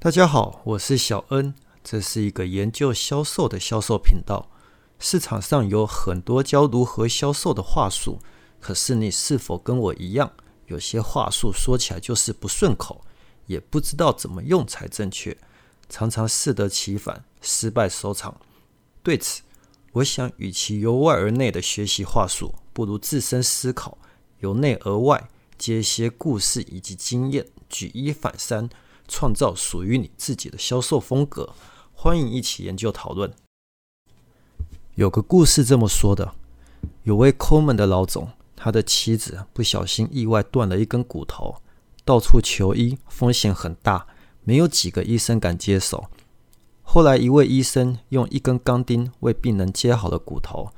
大家好，我是小恩，这是一个研究销售的销售频道。市场上有很多教如何销售的话术，可是你是否跟我一样，有些话术说起来就是不顺口，也不知道怎么用才正确，常常适得其反，失败收场。对此，我想，与其由外而内的学习话术，不如自身思考，由内而外，接一些故事以及经验，举一反三，创造属于你自己的销售风格。欢迎一起研究讨论。有个故事这么说的：有位抠门的老总，他的妻子不小心意外断了一根骨头，到处求医，风险很大，没有几个医生敢接手。后来，一位医生用一根钢钉为病人接好了骨头，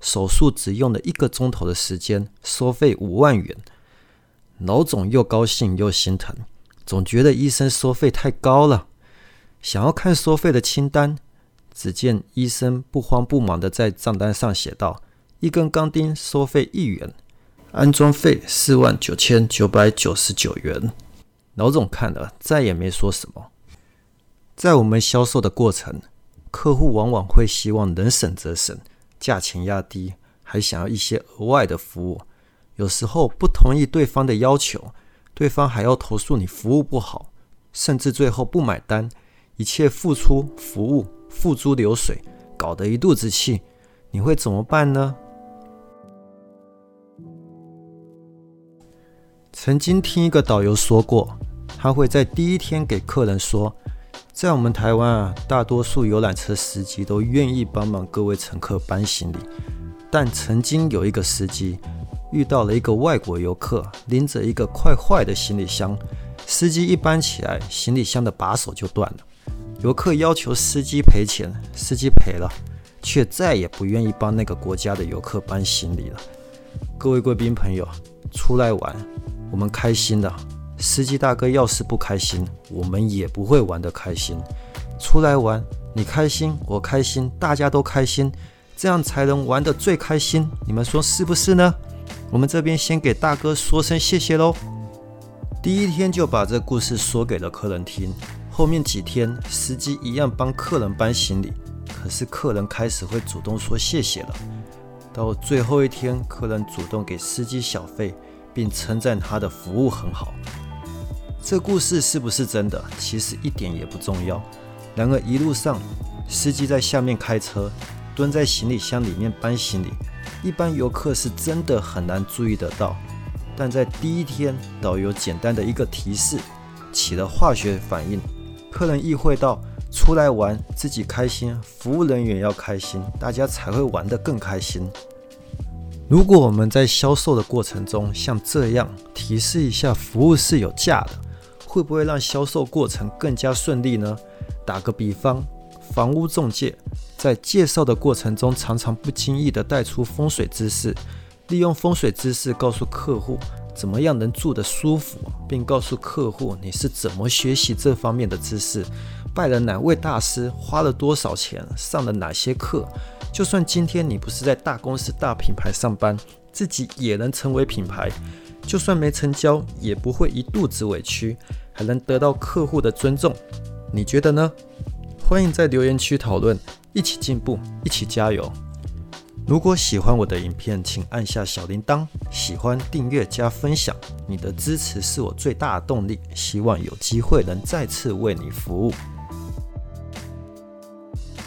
手术只用了一个钟头的时间，收费五万元。老总又高兴又心疼，总觉得医生收费太高了，想要看收费的清单。只见医生不慌不忙地在账单上写道：“一根钢钉收费一元，安装费四万九千九百九十九元。”老总看了，再也没说什么。在我们销售的过程，客户往往会希望能省则省，价钱压低，还想要一些额外的服务。有时候不同意对方的要求，对方还要投诉你服务不好，甚至最后不买单，一切付出服务付诸流水，搞得一肚子气。你会怎么办呢？曾经听一个导游说过，他会在第一天给客人说。在我们台湾啊，大多数游览车司机都愿意帮忙各位乘客搬行李，但曾经有一个司机遇到了一个外国游客拎着一个快坏的行李箱，司机一搬起来，行李箱的把手就断了。游客要求司机赔钱，司机赔了，却再也不愿意帮那个国家的游客搬行李了。各位贵宾朋友，出来玩，我们开心的。司机大哥要是不开心，我们也不会玩得开心。出来玩，你开心，我开心，大家都开心，这样才能玩得最开心。你们说是不是呢？我们这边先给大哥说声谢谢喽。第一天就把这故事说给了客人听，后面几天司机一样帮客人搬行李，可是客人开始会主动说谢谢了。到最后一天，客人主动给司机小费，并称赞他的服务很好。这故事是不是真的？其实一点也不重要。然而一路上，司机在下面开车，蹲在行李箱里面搬行李，一般游客是真的很难注意得到。但在第一天，导游简单的一个提示，起了化学反应。客人意会到，出来玩自己开心，服务人员要开心，大家才会玩得更开心。如果我们在销售的过程中像这样提示一下，服务是有价的。会不会让销售过程更加顺利呢？打个比方，房屋中介在介绍的过程中，常常不经意地带出风水知识，利用风水知识告诉客户怎么样能住得舒服，并告诉客户你是怎么学习这方面的知识，拜了哪位大师，花了多少钱，上了哪些课。就算今天你不是在大公司、大品牌上班，自己也能成为品牌。就算没成交，也不会一肚子委屈，还能得到客户的尊重。你觉得呢？欢迎在留言区讨论，一起进步，一起加油。如果喜欢我的影片，请按下小铃铛，喜欢订阅加分享。你的支持是我最大的动力。希望有机会能再次为你服务。